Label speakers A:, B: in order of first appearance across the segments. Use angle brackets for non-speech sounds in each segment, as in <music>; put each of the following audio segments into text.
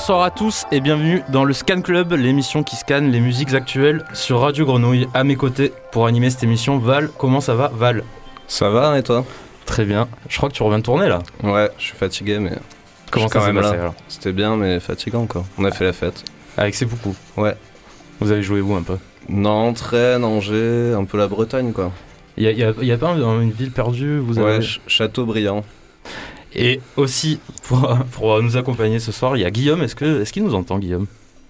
A: Bonsoir à tous et bienvenue dans le Scan Club, l'émission qui scanne les musiques actuelles sur Radio Grenouille. À mes côtés pour animer cette émission, Val. Comment ça va, Val?
B: Ça va et toi?
A: Très bien. Je crois que tu reviens de tourner là.
B: Ouais, je suis fatigué mais
A: Comment ça s'est passé alors?
B: C'était bien mais fatigant quoi. On a fait la fête.
A: Avec ses beaucoup.
B: Ouais.
A: Vous avez joué où un peu?
B: Nantes, Rennes, Angers, un peu la Bretagne quoi.
A: Il y a, y a- y a pas un- une ville perdue? Vous avez...
B: Ouais, Ch- Châteaubriand.
A: Et aussi, pour, pour nous accompagner ce soir, il y a Guillaume. Est-ce que est-ce qu'il nous entend, Guillaume?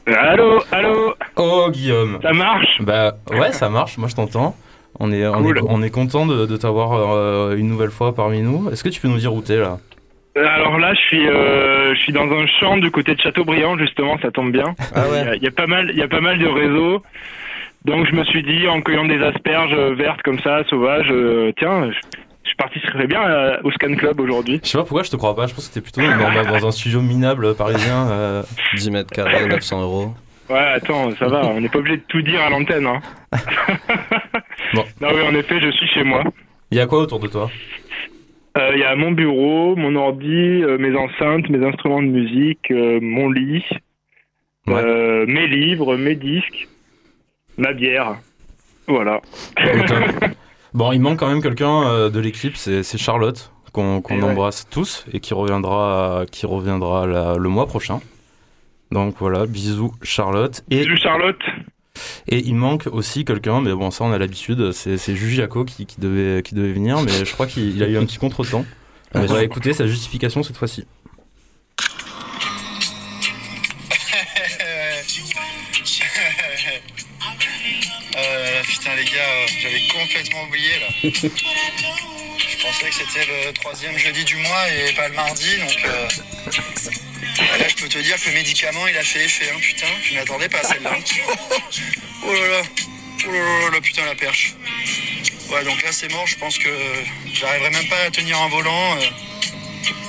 C: Allô, allô,
A: Oh, Guillaume
C: ça marche?
A: Bah ouais, ça marche, moi je t'entends. On est, on, est, on est content de, de t'avoir euh, une nouvelle fois parmi nous. Est-ce que tu peux nous dire où t'es là?
C: Alors là, je suis, euh, je suis dans un champ du côté de Châteaubriand, justement, ça tombe bien.
B: Ah
C: Il y a- il y, a pas mal, il y a pas mal de réseaux. Donc je me suis dit, en cueillant des asperges vertes comme ça, sauvages, euh, tiens, je, je participerai bien euh, au Scan Club aujourd'hui.
A: Je sais pas pourquoi je te crois pas, je pense que t'es plutôt dans, dans un studio minable parisien. euh.
B: 10 mètres carrés, 900 euros.
C: Ouais, attends, ça va, on n'est pas obligé de tout dire à l'antenne. Hein. <laughs>
A: Bon.
C: Non, oui, en effet, je suis chez moi.
A: Il y a quoi autour de toi?
C: Euh, Il y a mon bureau, mon ordi, euh, mes enceintes, mes instruments de musique, euh, mon lit,
A: Ouais.
C: euh, mes livres, mes disques, ma bière. Voilà. <laughs>
A: Bon, il manque quand même quelqu'un euh, de l'équipe, c'est Charlotte, qu'on
C: ouais.
A: embrasse tous et qui reviendra, qui reviendra la- le mois prochain. Donc voilà, bisous Charlotte. Et,
C: Salut Charlotte.
A: et il manque aussi quelqu'un, mais bon, ça on a l'habitude, c'est Jaco qui, qui devait, qui devait venir, mais je crois qu'il il a eu un petit contretemps. On va écouter sa justification cette fois-ci.
D: Putain les gars, euh, j'avais complètement oublié là. <laughs> Je pensais que c'était le troisième jeudi du mois et pas le mardi, donc euh, <laughs> là je peux te dire que le médicament il a fait effet, hein, putain, je m'attendais pas à celle-là. <laughs> Oh là là, oh là là là, putain la perche. Ouais donc là c'est mort, je pense que j'arriverai même pas à tenir un volant, euh,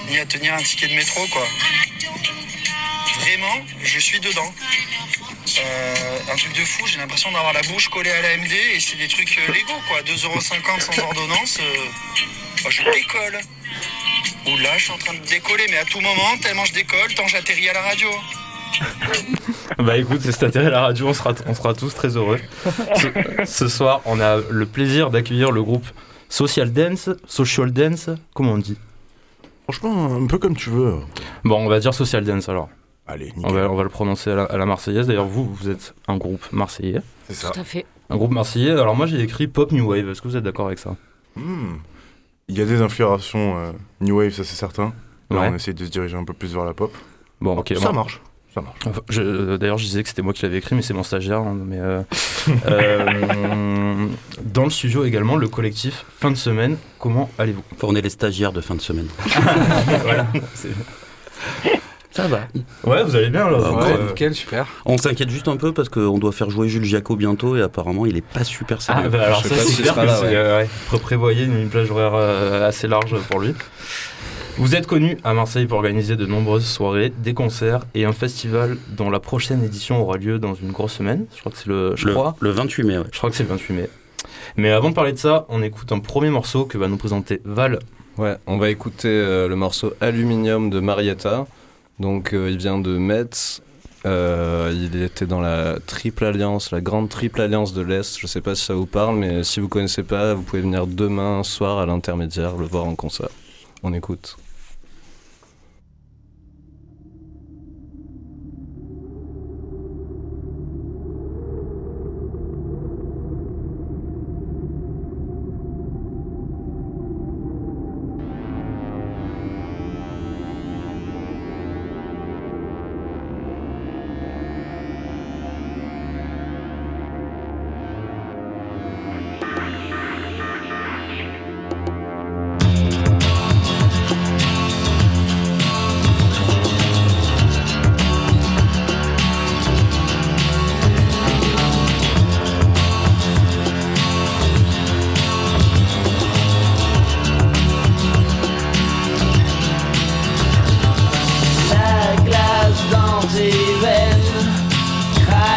D: ni à tenir un ticket de métro quoi. Vraiment, je suis dedans. Euh, un truc de fou, j'ai l'impression d'avoir la bouche collée à la MD et c'est des trucs euh, légaux quoi, 2,50€ sans ordonnance. euh, oh, je décolle. Oula, je suis en train de décoller, mais à tout moment, tellement je décolle, tant j'atterris à la radio. <laughs>
A: Bah écoute, c'est atterri à la radio, on sera, on sera tous très heureux. Ce, ce soir, on a le plaisir d'accueillir le groupe Social Dance, Social Dance, comment on dit?
E: Franchement, un peu comme tu veux.
A: Bon, on va dire Social Dance alors.
E: Allez,
A: On va, on va le prononcer à la, à la Marseillaise. D'ailleurs, vous, vous êtes un groupe marseillais.
E: C'est ça.
F: Tout à fait.
A: Un groupe marseillais. Alors moi, j'ai écrit Pop New Wave. Est-ce que vous êtes d'accord avec ça?
E: Hmm. Il y a des inspirations euh, New Wave, ça c'est certain. Là,
A: Ouais.
E: on essaie de se diriger un peu plus vers la pop.
A: Bon, ok.
E: ça
A: bon.
E: marche. Ça marche.
A: Enfin, je- euh, D'ailleurs, je disais que c'était moi qui l'avais écrit, mais c'est mon stagiaire. hein, mais euh, <laughs> euh, dans le studio également, le collectif Fin de semaine. Comment allez-vous?
G: On est les stagiaires de fin de semaine. <laughs>
A: Voilà. <laughs> c'est-
G: Ça va.
A: Ouais, vous allez bien là.
G: Ah,
A: Ouais,
H: Nickel, super.
G: On s'inquiète juste un peu parce qu'on doit faire jouer Jules Giaco bientôt et apparemment il est pas super
A: Ah,
G: sérieux.
A: bah alors
B: Je
A: ça, c'est
B: là,
A: c'est,
B: ouais.
A: euh, ouais. Faut prévoyer une plage horaire euh, assez large pour lui. Vous êtes connu à Marseille pour organiser de nombreuses soirées, des concerts et un festival dont la prochaine édition aura lieu dans une grosse semaine. Je crois que c'est le, je
G: le,
A: crois,
G: le 28 mai, ouais.
A: je crois que c'est le 28 mai. Mais avant de parler de ça, on écoute un premier morceau que va nous présenter Val.
B: Ouais, on va écouter euh, le morceau Aluminium de Marietta. Donc euh, il vient de Metz. Euh, il était dans la triple alliance, la grande triple alliance de l'Est. Je sais pas si ça vous parle, mais si vous connaissez pas, vous pouvez venir demain soir à l'intermédiaire le voir en concert. On écoute.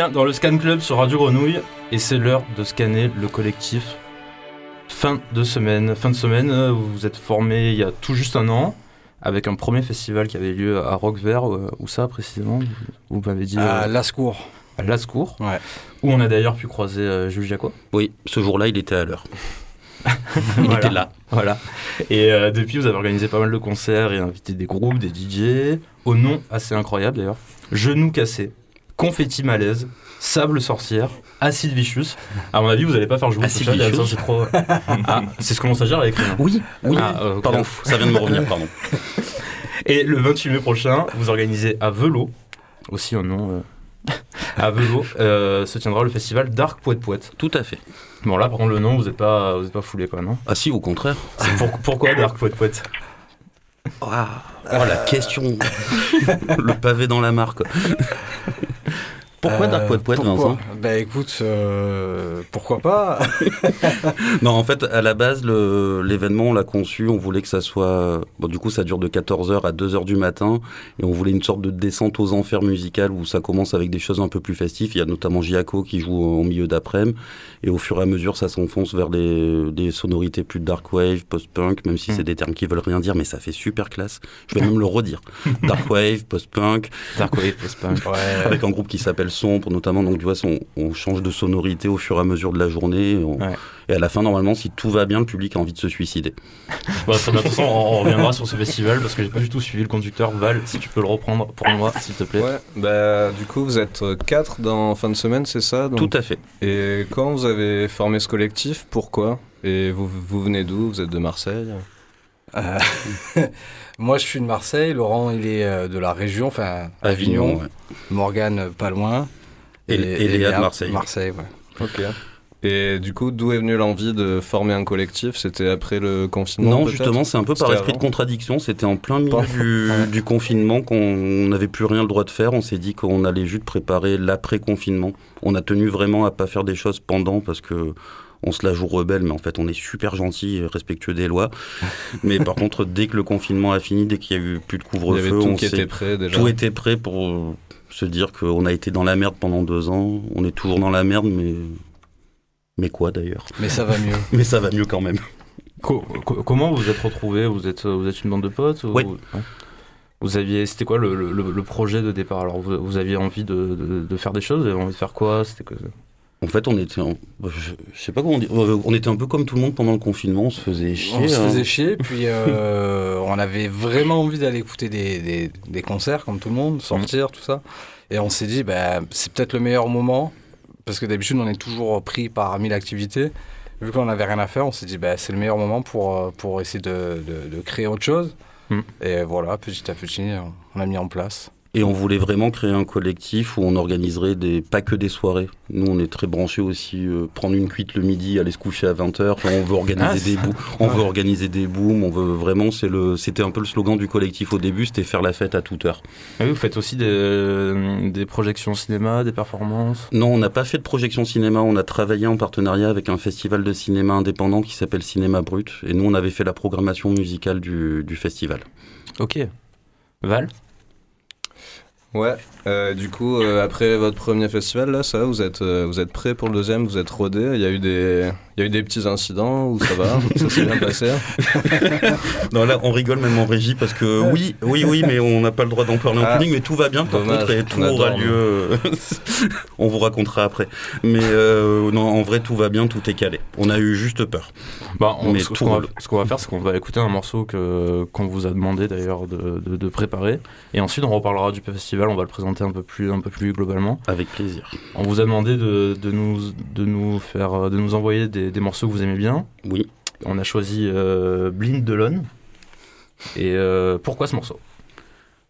A: Vous dans le Scan Club sur Radio Grenouille et c'est l'heure de scanner le collectif. Fin de semaine. Fin de semaine, euh, vous vous êtes formé il y a tout juste un an avec un premier festival qui avait lieu à Rock Vert. euh, Où ça précisément Vous m'avez dit
H: À
A: euh,
H: Lascours.
A: à.
H: Ouais.
A: Où on a d'ailleurs pu croiser euh, Jules Jaco.
G: Oui, ce jour-là, il était à l'heure. <laughs> il
A: Voilà.
G: était là.
A: Voilà. Et euh, depuis, vous avez organisé pas mal de concerts et invité des groupes, des DJ, au nom assez incroyable d'ailleurs. Genoux cassés, confetti malaise, sable sorcière, acide vicious. À mon avis, vous n'allez pas faire jouer
G: Acid
A: ça,
G: vicious.
A: c'est trop. Ah, c'est ce que mon stagiaire a écrit. hein.
G: Oui, oui.
A: Ah, euh.
G: Pardon, ça vient de me revenir, pardon. <laughs>
A: Et le 28 mai prochain, vous organisez à Velo, aussi un nom. euh, à Velo, euh, se tiendra le festival Dark Poète Poète.
G: Tout à fait.
A: Bon, là, par contre, le nom, vous n'êtes pas, vous êtes pas foulé, quoi, non?
G: Ah si, au contraire.
A: Pour- Pourquoi Dark Poète Poète?
G: Ah, oh, la question. <laughs> le pavé dans la mare, quoi. Pourquoi Dark Poète Poète,
H: pourquoi
G: Vincent?
H: Bah écoute, euh, pourquoi pas? <laughs>
G: Non, en fait, à la base, le- l'événement, on l'a conçu, on voulait que ça soit... Bon, du coup, ça dure de 14h à 2h du matin, et on voulait une sorte de descente aux enfers musicales où ça commence avec des choses un peu plus festives. Il y a notamment Giaco qui joue au milieu d'après-midi, et au fur et à mesure, ça s'enfonce vers des, des sonorités plus dark wave, post-punk, même si c'est des termes qui veulent rien dire, mais ça fait super classe. Je vais même le redire. <laughs> Dark wave, post-punk,
A: Dark Wave, post-punk.
H: Ouais. <laughs>
G: avec un groupe qui s'appelle le son, pour notamment, donc tu vois, on, on change de sonorité au fur et à mesure de la journée. et on-
A: Ouais.
G: Et à la fin, normalement, si tout va bien, le public a envie de se suicider. <laughs>
A: Bah. De toute façon, on, on reviendra sur ce festival parce que j'ai pas du tout suivi le conducteur. Val, si tu peux le reprendre pour moi, s'il te plaît.
B: Ouais, bah du coup vous êtes 4 dans fin de semaine, c'est ça donc-
G: Tout à fait.
B: Et quand vous avez formé ce collectif, pourquoi? Et vous, vous venez d'où? Vous êtes de Marseille?
H: Euh, <laughs> Moi, je suis de Marseille. Laurent, il est euh, de la région, enfin Avignon.
G: ouais.
H: Morgane, euh, pas loin.
G: Et, et Léa de Marseille.
H: Marseille, ouais.
B: Ok. Et du coup, d'où est venue l'envie de former un collectif? C'était après le confinement
G: Non, justement, c'est un peu par esprit de contradiction. C'était en plein milieu du, du confinement qu'on n'avait plus rien le droit de faire. On s'est dit qu'on allait juste préparer l'après-confinement. On a tenu vraiment à pas faire des choses pendant parce que on se la joue rebelle, mais en fait, on est super gentil et respectueux des lois. <laughs> mais par contre, dès que le confinement a fini, dès qu'il y a eu plus de couvre-feu,
B: tout
G: on
B: qui était prêt déjà.
G: tout était prêt pour euh, se dire qu'on a été dans la merde pendant deux ans. On est toujours dans la merde, mais mais quoi d'ailleurs?
H: Mais ça va mieux. <laughs>
G: Mais ça va mieux quand même.
A: Co- co- comment vous vous êtes retrouvés? Vous êtes, vous êtes une bande de potes ou-
G: Oui.
A: Ouais. Vous aviez, c'était quoi le, le- le projet de départ? Alors vous, vous aviez envie de, de- de faire des choses, vous avez envie de faire quoi? C'était que
G: En fait, on était, en- je, sais pas comment dire, Euh, on était un peu comme tout le monde pendant le confinement, on se faisait chier.
H: On se
G: hein.
H: faisait chier, puis euh, on avait vraiment envie d'aller écouter des, des- des concerts comme tout le monde, sortir, tout ça. Et on s'est dit, bah, c'est peut-être le meilleur moment, parce que d'habitude on est toujours pris par mille activités. Vu qu'on n'avait rien à faire, on s'est dit, bah, c'est le meilleur moment pour, euh, pour essayer de, de- de créer autre chose.
A: Mm.
H: Et voilà, petit à petit, on- on a mis en place.
G: Et on voulait vraiment créer un collectif où on organiserait des, pas que des soirées. Nous, on est très branchés aussi, euh, prendre une cuite le midi, aller se coucher à 20h. on veut organiser
A: Ah,
G: des booms, on veut organiser des booms, on veut vraiment, c'est le, c'était un peu le slogan du collectif au début, c'était faire la fête à toute heure.
A: Ah oui, vous faites aussi des, des projections cinéma, des performances?
G: Non, on n'a pas fait de projection cinéma, on a travaillé en partenariat avec un festival de cinéma indépendant qui s'appelle Cinéma Brut. Et nous, on avait fait la programmation musicale du, du festival.
A: Ok. Val?
B: Ouais, euh, du coup, euh, après votre premier festival, là, ça vous êtes, euh, vous êtes prêt pour le deuxième, vous êtes rodé. Il y a eu des, il y a eu des petits incidents où ça va, ça s'est bien passé? <laughs>
G: Non, là, on rigole même en régie parce que oui, oui, oui, mais on n'a pas le droit d'en parler en
B: Ah,
G: public, mais tout va bien par
B: dommage,
G: contre et tout aura lieu. euh, <laughs> <laughs> on vous racontera après. Mais euh, non, en vrai, tout va bien, tout est calé. On a eu juste peur.
A: Bah, on-
G: Mais
A: ce,
G: tout
A: ce qu'on va,
G: roule.
A: ce qu'on va faire, c'est qu'on va écouter un morceau que, qu'on vous a demandé d'ailleurs de, de- de préparer. Et ensuite, on reparlera du festival, on va le présenter un peu plus, un peu plus globalement.
G: Avec plaisir.
A: On vous a demandé de, de nous, de, nous faire, de nous envoyer des, des morceaux que vous aimez bien.
G: Oui.
A: On a choisi euh, Blind Delon. Et euh, pourquoi ce morceau?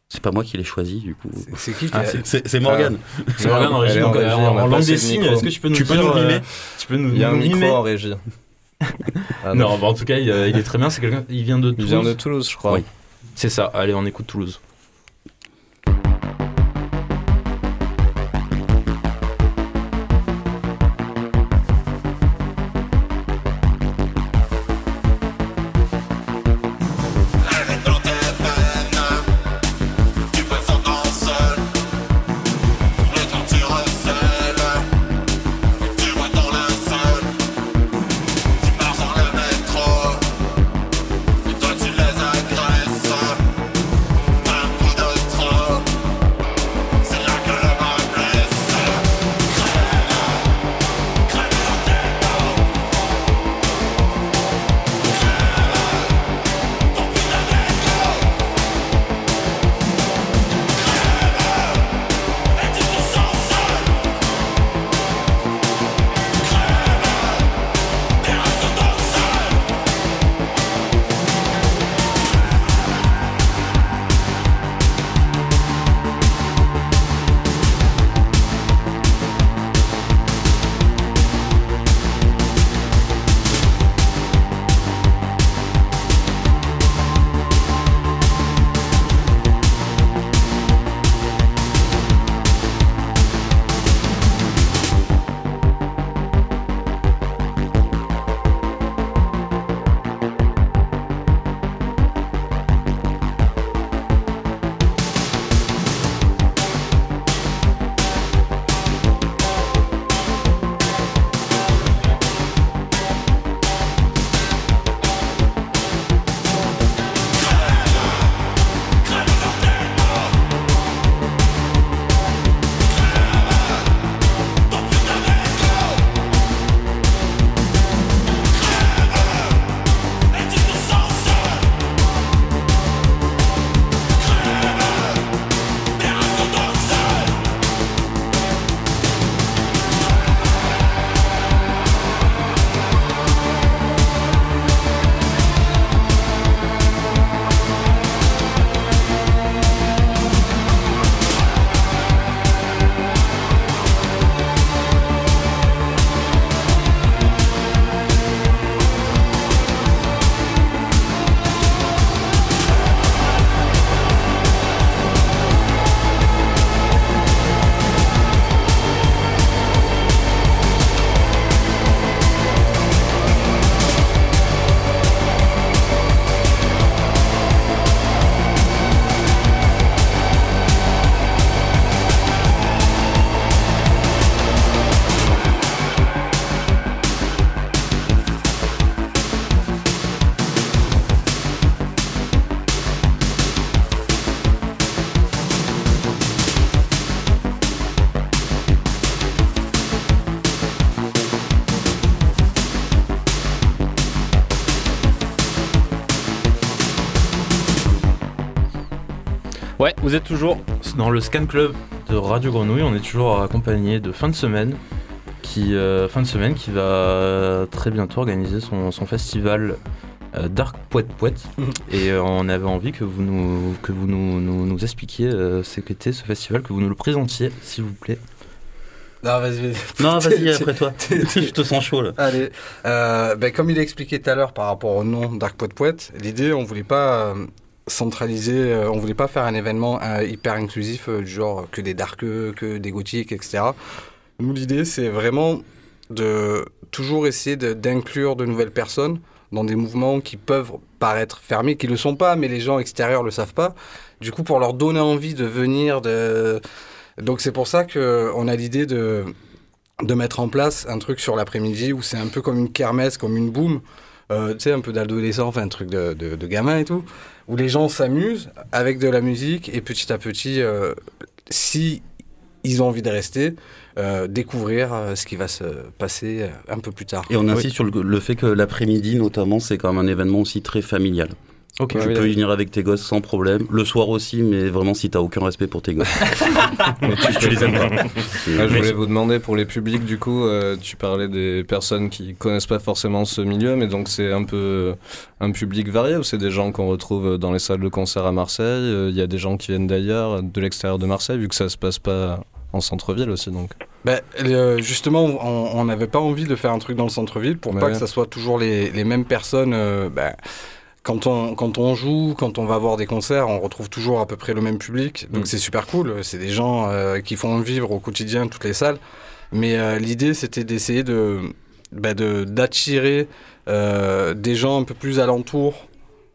G: C'est pas moi qui l'ai choisi, du coup.
H: C'est- qui qui
A: Ah,
H: a-
A: c'est-
G: Morgane.
A: C'est Morgane <laughs> en
B: Elle
A: régie,
B: est en
A: donc,
B: régie,
A: euh,
B: on
A: en, langue des signes. Est-ce que tu peux nous
G: Tu peux nous
A: euh,
G: mimer
A: Tu peux nous,
B: Il y a un micro en régie. Ah, <laughs>
A: Non, bah, en tout cas, il, euh, il est très bien. C'est quelqu'un. Il vient de
B: Il
A: Toulouse.
B: vient de Toulouse, je crois.
G: Oui.
A: C'est ça. Allez, on écoute Toulouse. Vous êtes toujours dans le Scan Club de Radio Grenouille. On est toujours accompagné de fin de semaine, qui euh, fin de semaine qui va très bientôt organiser son, son festival euh, Dark Poète Poète. <laughs> Et euh, on avait envie que vous nous que vous nous, nous, nous expliquiez ce qu'était ce festival, que vous nous le présentiez, s'il vous plaît.
H: Non, vas-y, vas-y.
G: Non, <laughs> vas-y, après toi. Je te sens chaud là.
H: Allez, euh, ben, comme il a expliqué tout à l'heure par rapport au nom Dark Poet Poète, l'idée, on voulait pas euh, centraliser, euh, on voulait pas faire un événement euh, hyper inclusif euh, du genre que des darkeux, que des gothiques, etc. Nous, l'idée, c'est vraiment de toujours essayer d'inclure de nouvelles personnes dans des mouvements qui peuvent paraître fermés, qui le sont pas, mais les gens extérieurs le savent pas. Du coup, pour leur donner envie de venir, de... donc c'est pour ça que on a l'idée de de mettre en place un truc sur l'après-midi où c'est un peu comme une kermesse, comme une boum, euh, tu sais, un peu d'adolescent, enfin un truc de, de, de gamin et tout, où les gens s'amusent avec de la musique et petit à petit, euh, si ils ont envie de rester, euh, découvrir euh, ce qui va se passer euh, un peu plus tard.
G: Et on insiste sur le, le fait que l'après-midi, notamment, c'est quand même un événement aussi très familial.
A: Ok.
G: tu
B: Ouais,
G: peux y venir avec tes gosses sans problème. Le soir aussi, mais vraiment si t'as aucun respect pour tes gosses. <laughs>
B: Mais tu,
G: tu les aimes pas.
B: Ah, je voulais vous demander pour les publics, du coup, euh, tu parlais des personnes qui connaissent pas forcément ce milieu, mais donc c'est un peu un public varié ou c'est des gens qu'on retrouve dans les salles de concert à Marseille euh, Il y a des gens qui viennent d'ailleurs, de l'extérieur de Marseille, vu que ça se passe pas en centre-ville aussi, donc.
H: Ben, euh, justement, on n'avait pas envie de faire un truc dans le centre-ville pour
B: Ouais,
H: pas
B: ouais.
H: que ça soit toujours les, les mêmes personnes. euh, ben, quand on, quand on joue, quand on va voir des concerts, on retrouve toujours à peu près le même public. Donc
B: Mm.
H: c'est super cool. C'est des gens euh, qui font vivre au quotidien toutes les salles. Mais euh, l'idée, c'était d'essayer de, de- d'attirer euh, des gens un peu plus alentours,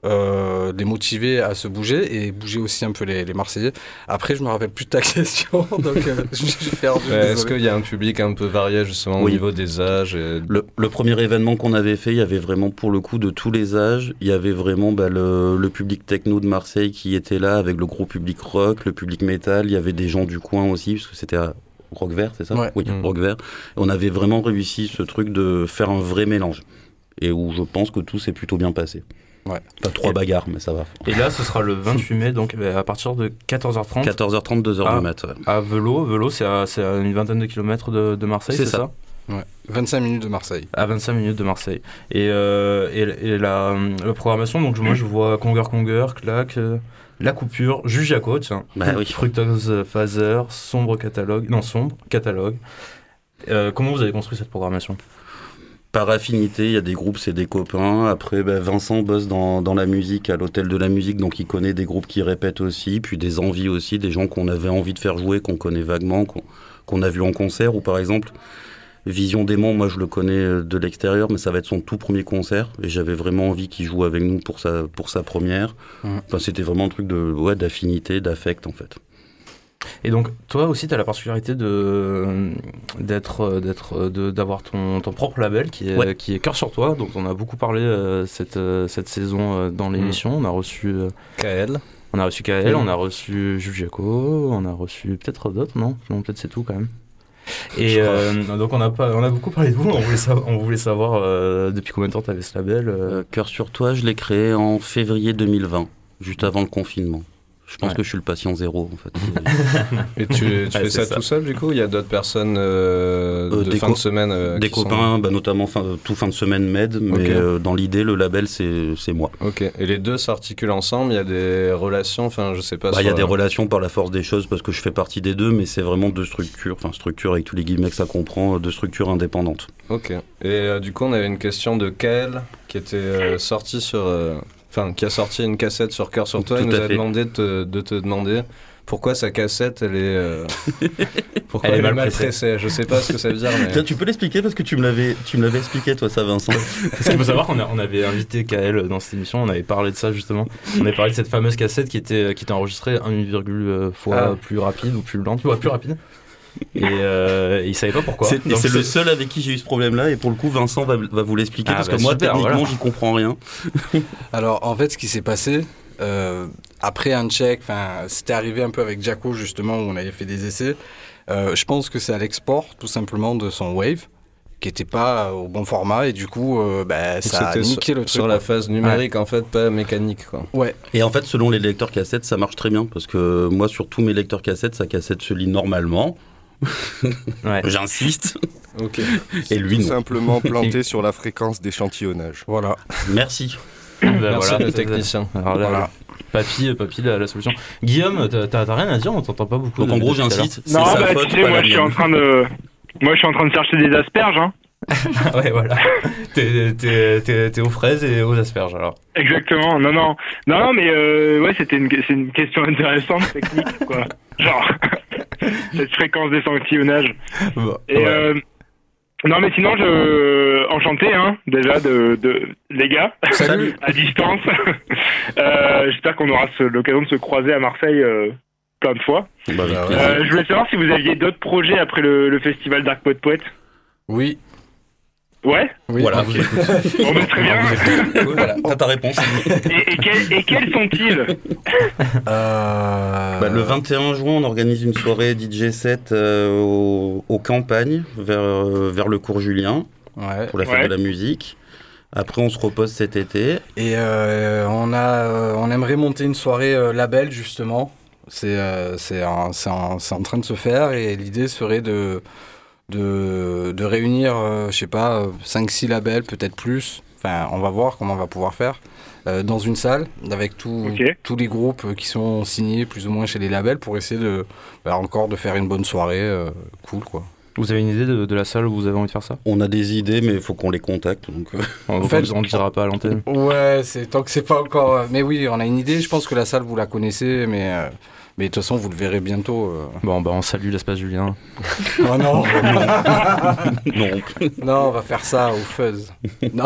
H: euh, les motiver à se bouger et bouger aussi un peu les, les Marseillais. Après, je me rappelle plus de ta <laughs> question, donc euh, je suis perdu.
B: Ouais, Est-ce qu'il y a un public un peu varié justement au niveau des âges et...
G: Le, le premier événement qu'on avait fait, il y avait vraiment pour le coup de tous les âges. Il y avait vraiment bah, le, le public techno de Marseille qui était là avec le gros public rock, le public métal. Il y avait des gens du coin aussi, parce que c'était à Rock Vert, c'est ça?
H: Ouais.
G: Oui,
B: Mm.
G: Rock Vert. On avait vraiment réussi ce truc de faire un vrai mélange. Et où je pense que tout s'est plutôt bien passé.
H: Ouais.
G: Pas trois
A: Et-
G: bagarres, mais ça va.
A: Et là, ce sera le 28 mai, donc euh, à partir de 14h30
G: 14h30, 2h
A: Ah.
G: du mat. ouais.
A: à Velo. Velo, c'est à, c'est à une vingtaine de kilomètres de, de Marseille,
G: C'est
A: c'est
G: ça.
A: ça,
H: Ouais. 25 minutes de Marseille.
A: À 25 minutes de Marseille. Et, euh, et, et la, la programmation, donc moi je vois Conger Conger, Clac, euh, La Coupure, Juge Jaco, tiens.
G: Bah oui.
A: Fructose Phaser, Sombre Catalogue, non, Sombre Catalogue. Euh, comment vous avez construit cette programmation?
G: Par affinité, il y a des groupes, c'est des copains. Après, bah, Vincent bosse dans, dans la musique, à l'hôtel de la musique, donc il connaît des groupes qui répètent aussi, puis des envies aussi, des gens qu'on avait envie de faire jouer, qu'on connaît vaguement, qu'on a vu en concert, ou par exemple, Vision Démon, moi je le connais euh, de l'extérieur, mais ça va être son tout premier concert, et j'avais vraiment envie qu'il joue avec nous pour sa, pour sa première.
H: Mhm.
G: Enfin, c'était vraiment un truc de ouais, d'affinité, d'affect en fait.
A: Et donc, toi aussi, tu as la particularité de d'être euh, d'être euh, d'avoir ton, ton propre label qui est
G: Ouais.
A: qui est cœur sur toi. dont on a beaucoup parlé euh, cette cette saison dans l'émission. On a reçu
B: KL
A: on a reçu Kael,
B: Mm.
A: on a reçu Jules Jaco, on a reçu peut-être d'autres, non? Non, peut-être c'est tout quand même. Et euh, donc on a pas on a beaucoup parlé de vous. On voulait savoir, on voulait savoir euh, depuis combien de temps tu avais ce label. Euh,
G: Cœur sur toi, je l'ai créé en février 2020, juste avant le confinement. Je pense
A: Ouais.
G: que je suis le patient zéro en fait. <laughs>
B: Et tu, tu
A: Ouais,
B: fais ça,
A: ça.
B: tout seul du coup? Il y a d'autres personnes euh,
G: Euh,
B: de
G: des
B: fin de semaine euh,
G: Des
B: sont-
G: copains, bah, notamment fin, tout fin de semaine med, mais euh, dans l'idée, le label, c'est moi.
B: Ok. Et les deux s'articulent ensemble Il y a des relations Enfin, je sais pas.
G: Bah, Il y a des relations par la force des choses parce que je fais partie des deux, mais c'est vraiment deux structures, enfin structures avec tous les guillemets que ça comprend, deux structures indépendantes.
B: Ok. Et euh, du coup, on avait une question de Kael qui était euh, sortie sur. Euh, Enfin, qui a sorti une cassette sur Cœur sur toi. Il nous a
G: fait.
B: demandé de te, de te demander pourquoi sa cassette, elle est. euh, <laughs> pourquoi
A: Elle
B: elle,
A: mal
B: est mal
A: pressée.
B: pressée. Je sais pas ce que ça veut dire, mais.
G: tu peux l'expliquer parce que tu me l'avais, tu me l'avais expliqué toi, ça, Vincent. <laughs>
A: Parce qu'il faut savoir qu'on on avait invité Kael dans cette émission, on avait parlé de ça justement. On avait parlé de cette fameuse cassette qui était, qui était enregistrée 1,1 fois
B: Ah.
A: plus rapide ou plus lente, ouais, plus rapide. Et euh, il savait pas pourquoi.
G: C'est le seul avec qui j'ai eu ce problème-là, et pour le coup, Vincent va, va vous l'expliquer
A: Ah,
G: parce
A: bah,
G: que moi,
A: super,
G: techniquement,
A: voilà.
G: j'y comprends rien. <laughs>
H: Alors, en fait, ce qui s'est passé, euh, après un check, enfin, c'était arrivé un peu avec Jaco, justement, où on avait fait des essais. Euh, je pense que c'est à l'export, tout simplement, de son Wave. qui était pas au bon format et du coup, euh, bah, ça a
B: C'était
H: niqué
B: sur,
H: le truc.
B: sur la phase numérique en fait, pas mécanique quoi.
H: Ouais.
G: Et en fait, selon les lecteurs cassettes, ça marche très bien parce que moi, sur tous mes lecteurs cassettes, sa cassette se lit normalement.
A: Ouais.
G: J'insiste.
B: Ok.
G: Et lui,
E: Tout
G: non.
E: simplement <laughs> planté sur la fréquence d'échantillonnage.
H: Voilà.
G: Merci.
A: Ben
B: Merci
A: voilà,
B: le technicien.
A: Alors là,
H: Voilà.
A: Papy, papy, la, la solution. Guillaume, t'as rien à dire, on t'entend pas beaucoup.
G: Donc en gros, j'insiste.
C: Non,
G: sa
C: bah
G: faute,
C: tu sais,
G: pas
C: moi je suis en train de. Moi je suis en train de chercher des asperges, hein. <laughs>
A: ouais, voilà. T'es- T'es t'es- t'es aux fraises et aux asperges alors.
C: Exactement. Non, non. Non, non, mais euh, ouais, c'était une, c'est une question intéressante, technique, quoi. <laughs> Genre, <laughs> cette fréquence d'échantillonnage.
A: Bon,
C: Et
A: ouais.
C: euh, non, mais sinon, je enchanté, hein, déjà de, de les gars,
H: Salut.
C: à distance. Euh, J'espère qu'on aura ce- l'occasion de se croiser à Marseille euh, plein de fois.
G: Bah,
C: je voulais savoir si vous aviez d'autres projets après le, le festival Dark Poet Poet.
H: Oui.
C: Ouais.
H: Oui.
G: Voilà. <laughs>
C: Bon, ben, très bien.
G: Voilà, t'as ta réponse.
C: Et, et, quels- et quels sont-ils?
H: Euh,
G: Bah, le 21 juin, on organise une soirée DJ set euh, au, aux campagnes, vers, euh, vers le cours Julien,
H: Ouais.
G: pour la fête
C: Ouais.
G: de la musique. Après, on se repose cet été.
H: Et euh, on, a, euh, on aimerait monter une soirée euh, label, justement. C'est euh, c'est en, c'est en- c'est en train de se faire et l'idée serait de, de, de réunir, euh, je sais pas, 5-6 labels, peut-être plus. Enfin, on va voir comment on va pouvoir faire. euh, dans une salle avec tout- tous les groupes qui sont signés plus ou moins chez les labels pour essayer de bah, encore de faire une bonne soirée euh, cool quoi.
A: Vous avez une idée de, de la salle où vous avez envie de faire ça?
G: On a des idées, mais il faut qu'on les contacte. Donc, <laughs>
A: On
H: En fait,
A: on ne dira pas à l'antenne.
H: Ouais, c'est tant que c'est pas encore. Mais oui, on a une idée. Je pense que la salle vous la connaissez, mais euh, mais de toute façon vous le verrez bientôt. euh.
A: Bon, bah on salue l'espace Julien. <laughs>
H: Oh non, <laughs>
G: non.
H: non, on va faire ça au fuzz. <laughs> Non.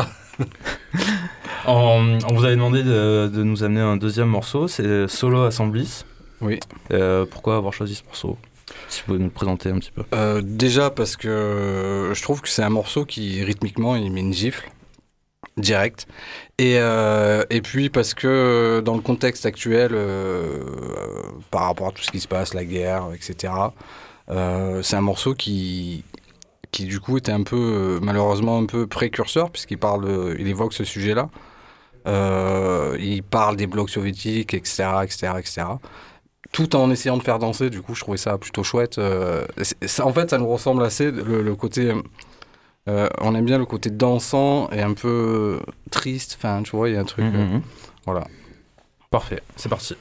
A: On, on vous avait demandé de, de nous amener un deuxième morceau, c'est Solo Assemblis.
H: Oui.
A: Euh, pourquoi avoir choisi ce morceau? Si vous pouvez nous le présenter un petit peu.
H: Euh, déjà parce que je trouve que c'est un morceau qui rythmiquement il met une gifle direct. Et, euh, et puis parce que dans le contexte actuel, euh, euh, par rapport à tout ce qui se passe, la guerre, etc., euh, c'est un morceau qui, qui du coup était un peu, euh, malheureusement, un peu précurseur, puisqu'il parle, il évoque ce sujet-là. Euh, il parle des blocs soviétiques, etc., etc., etc. Tout en essayant de faire danser, du coup, je trouvais ça plutôt chouette. Euh, en fait, ça nous ressemble assez, le côté... euh, on aime bien le côté dansant et un peu triste, enfin, tu vois, il y a un truc... euh,
A: Mhm.
H: voilà.
A: Parfait, c'est parti.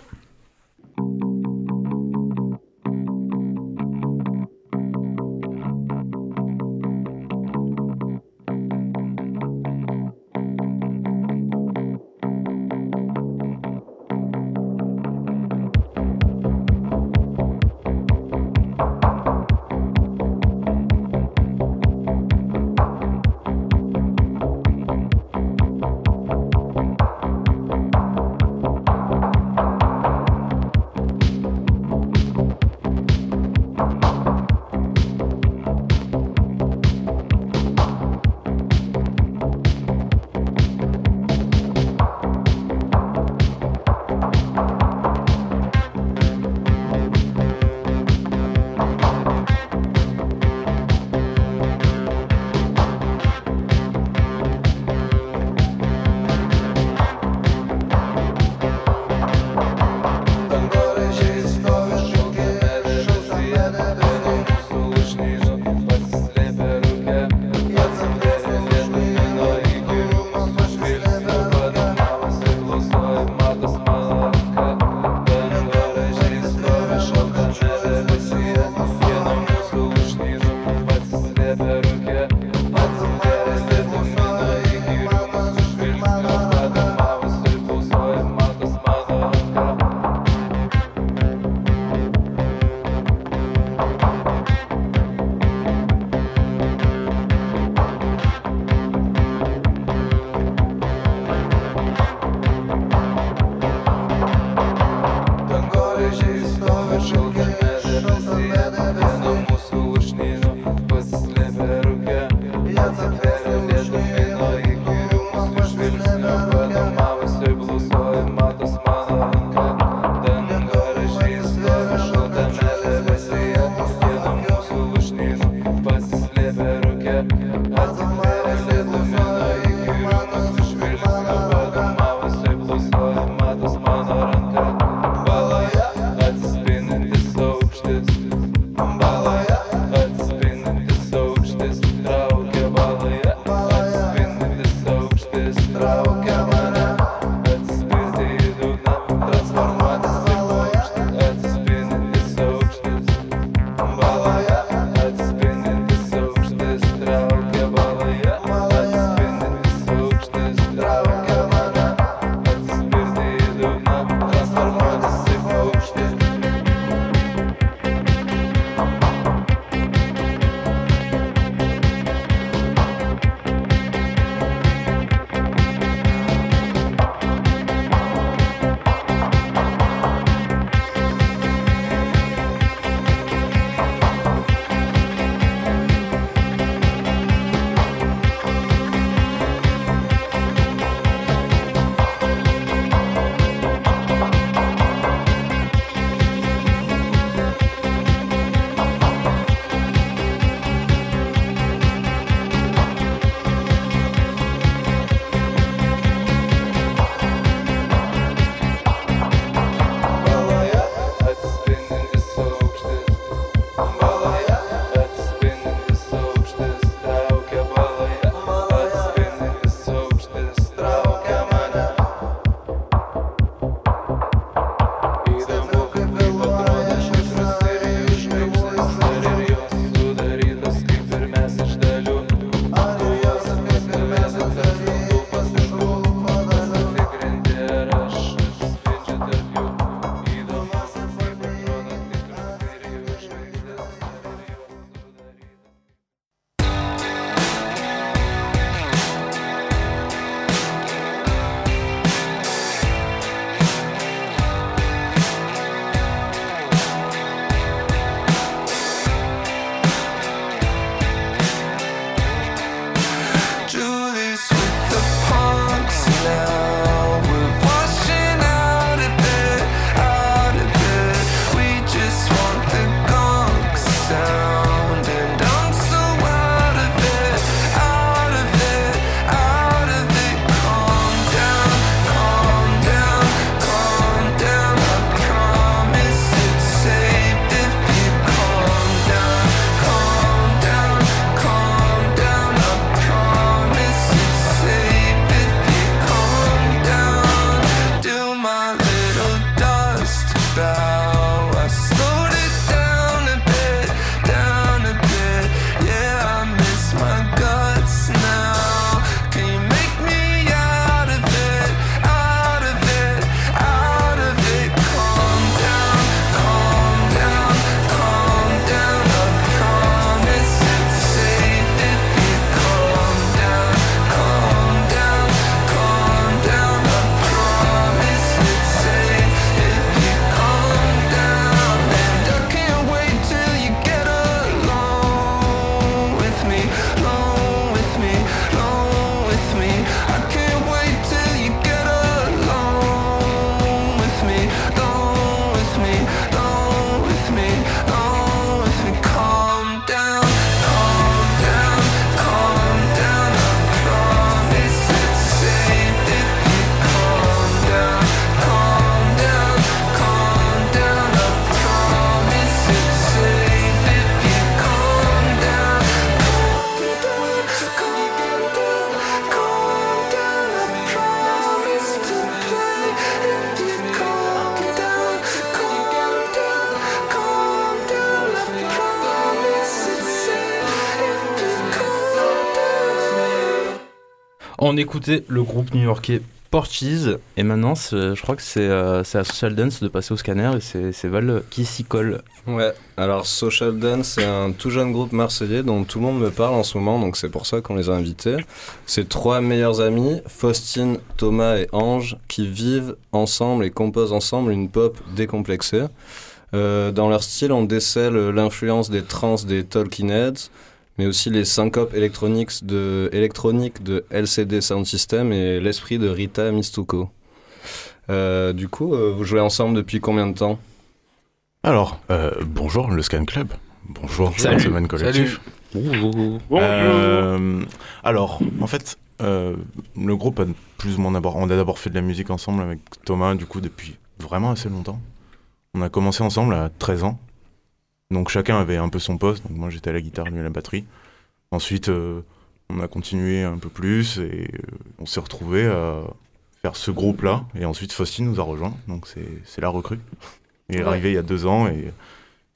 A: Écoutait le groupe new-yorkais Porchies et maintenant je crois que c'est euh, c'est à Social Dance de passer au scanner et c'est Val qui s'y colle.
B: Ouais, alors Social Dance, c'est un tout jeune groupe marseillais dont tout le monde me parle en ce moment, donc c'est pour ça qu'on les a invités. C'est trois meilleurs amis, Faustine, Thomas et Ange, qui vivent ensemble et composent ensemble une pop décomplexée. Euh, dans leur style, on décèle l'influence des trans des Talking Heads, mais aussi les syncopes électroniques de, électroniques de LCD Sound System et l'esprit de Rita Mistuko. Euh, du coup, euh, vous jouez ensemble depuis combien de temps?
E: Alors, euh, bonjour le Scan Club. Bonjour,
A: Salut.
E: Semaine Collectif.
A: Bonjour.
E: Euh, alors, en fait, euh, le groupe a plus ou moins d'abord. On a d'abord fait de la musique ensemble avec Thomas, du coup, depuis vraiment assez longtemps. On a commencé ensemble à 13 ans. Donc chacun avait un peu son poste. Donc moi j'étais à la guitare, lui à la batterie. Ensuite, euh, on a continué un peu plus et euh, on s'est retrouvé à faire ce groupe-là. Et ensuite, Faustine nous a rejoint. Donc c'est c'est la recrue. Il est
I: Ouais.
E: arrivé il y a deux ans et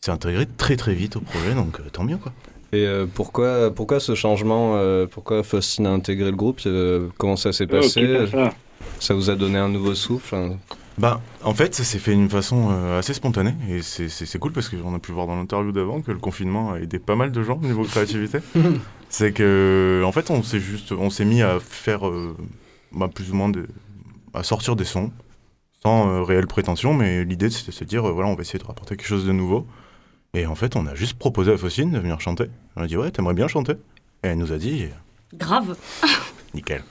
E: s'est intégré très très vite au projet. Donc euh, tant mieux quoi.
B: Et euh, pourquoi, pourquoi ce changement euh, Pourquoi Faustine a intégré le groupe? Euh, Comment ça s'est
C: Oh,
B: passé?
C: ça.
B: Ça vous a donné un nouveau souffle hein
E: Bah, en fait, ça s'est fait d'une façon euh, assez spontanée et c'est- cool parce qu'on a pu voir dans l'interview d'avant que le confinement a aidé pas mal de gens au niveau créativité. <laughs> c'est que, en fait, on s'est juste, on s'est mis à faire euh, bah, plus ou moins de, à sortir des sons sans euh, réelle prétention, mais l'idée c'était de se dire, euh, voilà, on va essayer de rapporter quelque chose de nouveau. Et en fait, on a juste proposé à Faustine de venir chanter. On a dit, ouais, t'aimerais bien chanter Et elle nous a dit,
I: Grave. <laughs>
E: nickel.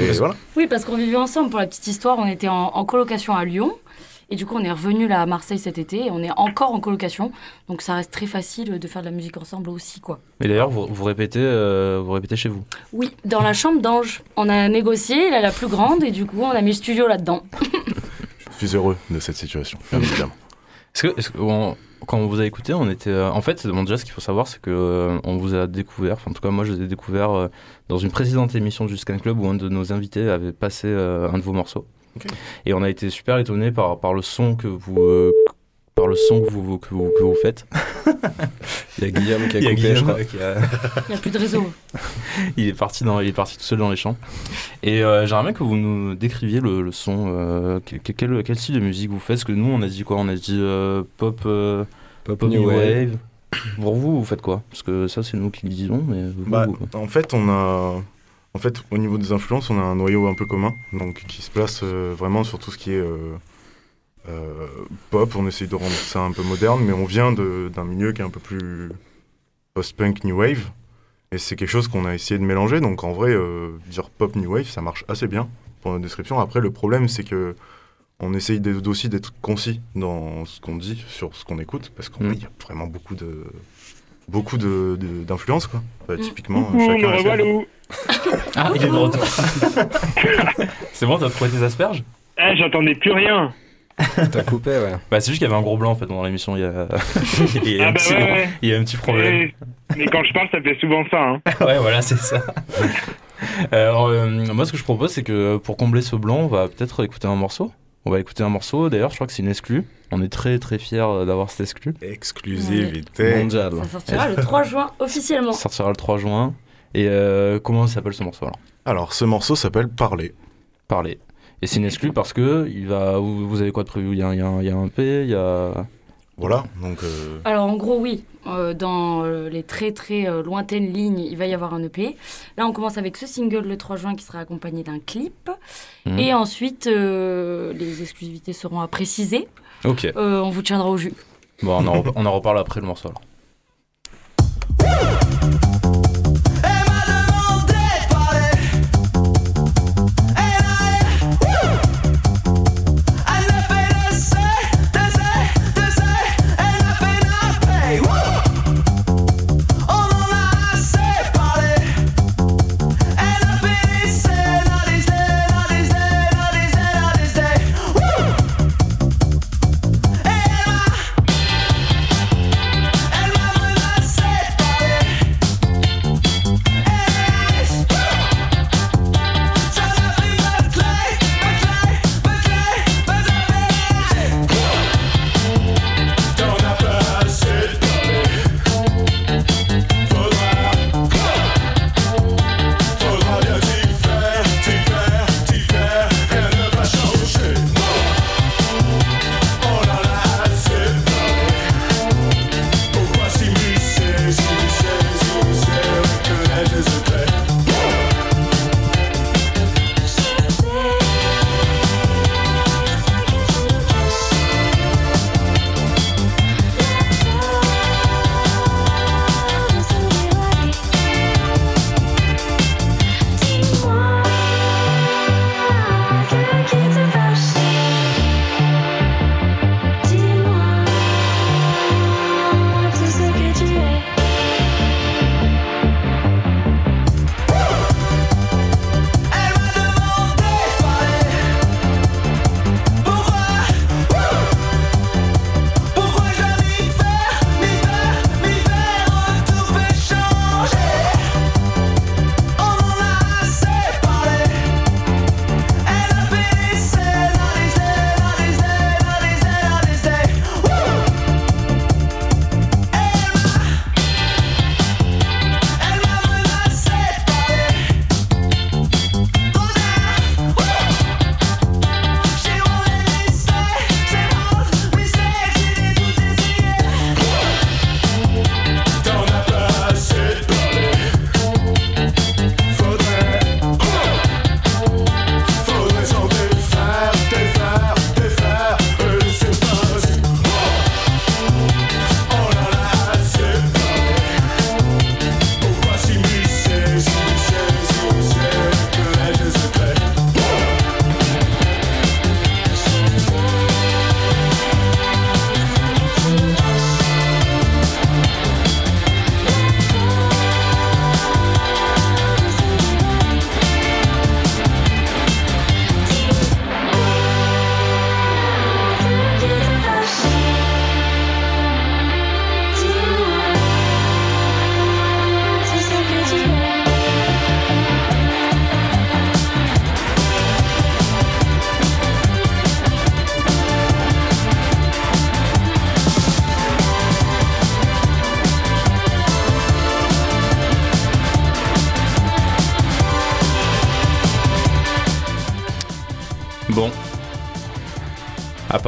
E: Et voilà.
I: Oui, parce qu'on vivait ensemble. Pour la petite histoire, on était en, en colocation à Lyon. Et du coup, on est revenu là à Marseille cet été. Et on est encore en colocation. Donc ça reste très facile de faire de la musique ensemble aussi, quoi.
A: Et d'ailleurs, vous, vous répétez, euh, vous répétez chez vous.
I: Oui, dans la chambre d'Ange. On a négocié, elle est la plus grande. Et du coup, on a mis le studio là-dedans.
E: Je suis heureux de cette situation, bien évidemment.
A: Est-ce que, est-ce que on- quand on vous a écouté, on était. euh, en fait, bon, déjà, ce qu'il faut savoir, c'est que euh, on vous a découvert. enfin, En tout cas, moi, je vous ai découvert euh, dans une précédente émission du Scan Club où un de nos invités avait passé euh, un de vos morceaux. Et on a été super étonnés par, par le son que vous. Par le son que vous, que vous, que vous faites. <laughs>
B: Il y a Guillaume qui a
A: Il y a
B: coupé, je crois.
A: qui a-
I: Il n'y a plus de réseau. <laughs>
A: il, est parti dans, il est parti tout seul dans les champs. Et euh, j'aimerais bien que vous nous décriviez le, le son. euh, que- que- quel, quel style de musique vous faites Parce que nous, on a dit quoi? On a dit euh, pop, euh,
B: Pop
A: pop
B: New Wave.
A: wave. Pour vous, vous faites quoi? Parce que ça, c'est nous qui le disons, mais vous,
E: Bah,
A: vous-
E: en fait, on a, en fait, au niveau des influences, on a un noyau un peu commun, donc qui se place euh, vraiment sur tout ce qui est euh, pop. On essaye de rendre ça un peu moderne, mais on vient d'un milieu qui est un peu plus post-punk new wave, et c'est quelque chose qu'on a essayé de mélanger. Donc en vrai, euh, dire pop new wave, ça marche assez bien pour notre description. Après, le problème, c'est que on essaye d'être- aussi d'être concis dans ce qu'on dit, sur ce qu'on écoute, parce qu'en
A: Mm.
E: il y a vraiment beaucoup de beaucoup de- d'influences, quoi. Bah,
I: Mm.
E: typiquement, chacun ses-
C: revoilà.
A: Ah, il est de retour. <laughs> c'est bon, t'as trouvé tes asperges?
C: Eh, j'entendais plus rien. <laughs>
B: T'as coupé, ouais.
A: Bah, c'est juste qu'il y avait un gros blanc en fait dans l'émission. Il y a, <laughs> il y a
C: Ah
A: un
C: bah
A: petit,
C: ouais, <laughs> ouais.
A: il y a un petit problème.
C: Mais quand je parle, ça fait souvent ça. Hein.
A: ouais, voilà, c'est ça. Alors, euh, moi, ce que je propose, c'est que pour combler ce blanc, on va peut-être écouter un morceau. On va écouter un morceau. D'ailleurs, je crois que c'est une exclue. On est très très fiers d'avoir cette exclue.
E: Exclusivité.
B: Mondial.
I: Ça sortira le 3 juin officiellement.
A: Ça sortira le 3 juin. Et euh, comment s'appelle ce morceau alors?
E: Alors, ce morceau s'appelle Parler.
A: Parler. Et c'est une exclue parce que il va. Vous, vous avez quoi de prévu? Il y, a, un- il y a un- il y a un P, il y a.
E: Voilà, donc euh,
I: Alors en gros oui, Euh, dans euh, les très très euh, lointaines lignes, il va y avoir un EP. Là on commence avec ce single le 3 juin qui sera accompagné d'un clip.
A: Mhm.
I: Et ensuite euh, les exclusivités seront à préciser.
A: Ok.
I: Euh, on vous tiendra au jus.
A: Bon, on en, rep- on en reparle après le morceau alors.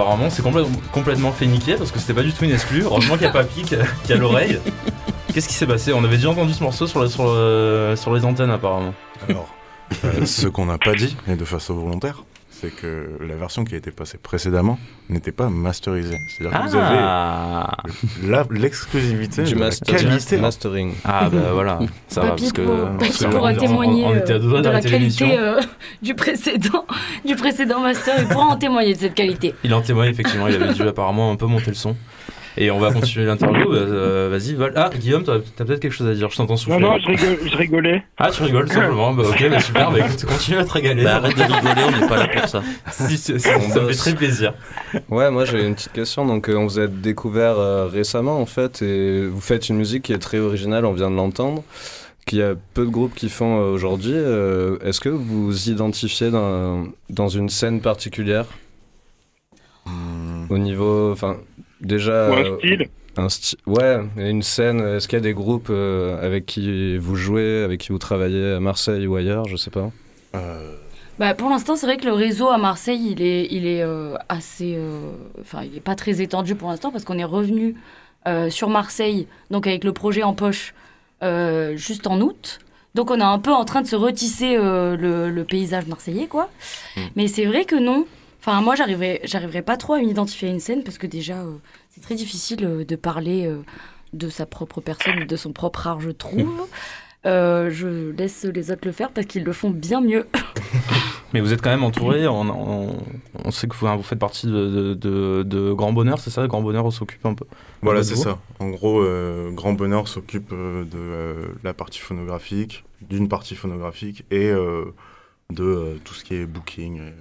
A: Apparemment, c'est complè- complètement fait niquer parce que c'était pas du tout une exclue. Heureusement qu'il n'y a pas Pic qui a l'oreille. <laughs> Qu'est-ce qui s'est passé? On avait déjà entendu ce morceau sur, les- sur, le- sur les antennes, apparemment.
E: Alors, euh, ce qu'on n'a pas dit, et de façon volontaire, c'est que la version qui a été passée précédemment n'était pas masterisée. C'est-à-dire que vous avez
A: Ah,
E: la- l'exclusivité
B: Du master-
E: qualité.
B: mastering.
A: ah bah voilà, ça va <laughs> parce que.
I: pourra
A: on- on-
I: témoigner
A: On, était à deux doigts
I: euh, de la qualité euh, <laughs> du précédent du précédent master. Il pourra en témoigner de cette qualité.
A: Il en témoigne effectivement, il avait dû apparemment un peu monter le son. Et on va continuer l'interview. bah, euh, Vas-y, Val. Ah, Guillaume, t'as t'as peut-être quelque chose à dire. Je t'entends souffler.
C: Non, non, je, rigole- je rigolais.
A: Ah, tu rigoles simplement. Bah, ok, bah, super. Bah, écoute, continue à te régaler.
G: Bah, arrête de rigoler, on n'est pas là pour ça. <laughs>
A: Si, si, si, ça me fait très plaisir.
B: Ouais, moi j'ai une petite question. Donc, euh, on vous a découvert euh, récemment en fait, et vous faites une musique qui est très originale, on vient de l'entendre, qu'il y a peu de groupes qui font aujourd'hui. Euh, Est-ce que vous vous identifiez dans, dans une scène particulière?
E: Hmm,
B: au niveau. Enfin, déjà.
C: Ou un
B: euh,
C: style.
B: un sti- Ouais, une scène. Est-ce qu'il y a des groupes euh, avec qui vous jouez, avec qui vous travaillez à Marseille ou ailleurs Je sais pas.
E: euh,
I: Bah, pour l'instant, c'est vrai que le réseau à Marseille, il est, il est euh, assez. euh, Enfin, il n'est pas très étendu pour l'instant parce qu'on est revenu euh, sur Marseille, donc avec le projet en poche, euh, juste en août. Donc, on est un peu en train de se retisser euh, le, le paysage marseillais, quoi.
E: Mm.
I: Mais c'est vrai que non. Enfin, moi, j'arriverais, j'arriverais pas trop à m'identifier à une scène parce que déjà, euh, c'est très difficile euh, de parler euh, de sa propre personne, de son propre art, je trouve. <laughs> Euh, je laisse les autres le faire parce qu'ils le font bien mieux. <laughs>
A: Mais vous êtes quand même entouré. On, on- on sait que vous, vous faites partie de, de, de- de Grand Bonheur, c'est ça Grand Bonheur, on s'occupe un peu.
E: Voilà, c'est ça. En gros, euh, Grand Bonheur s'occupe euh, de euh, la partie phonographique, d'une partie phonographique et euh, de euh, tout ce qui est booking. et-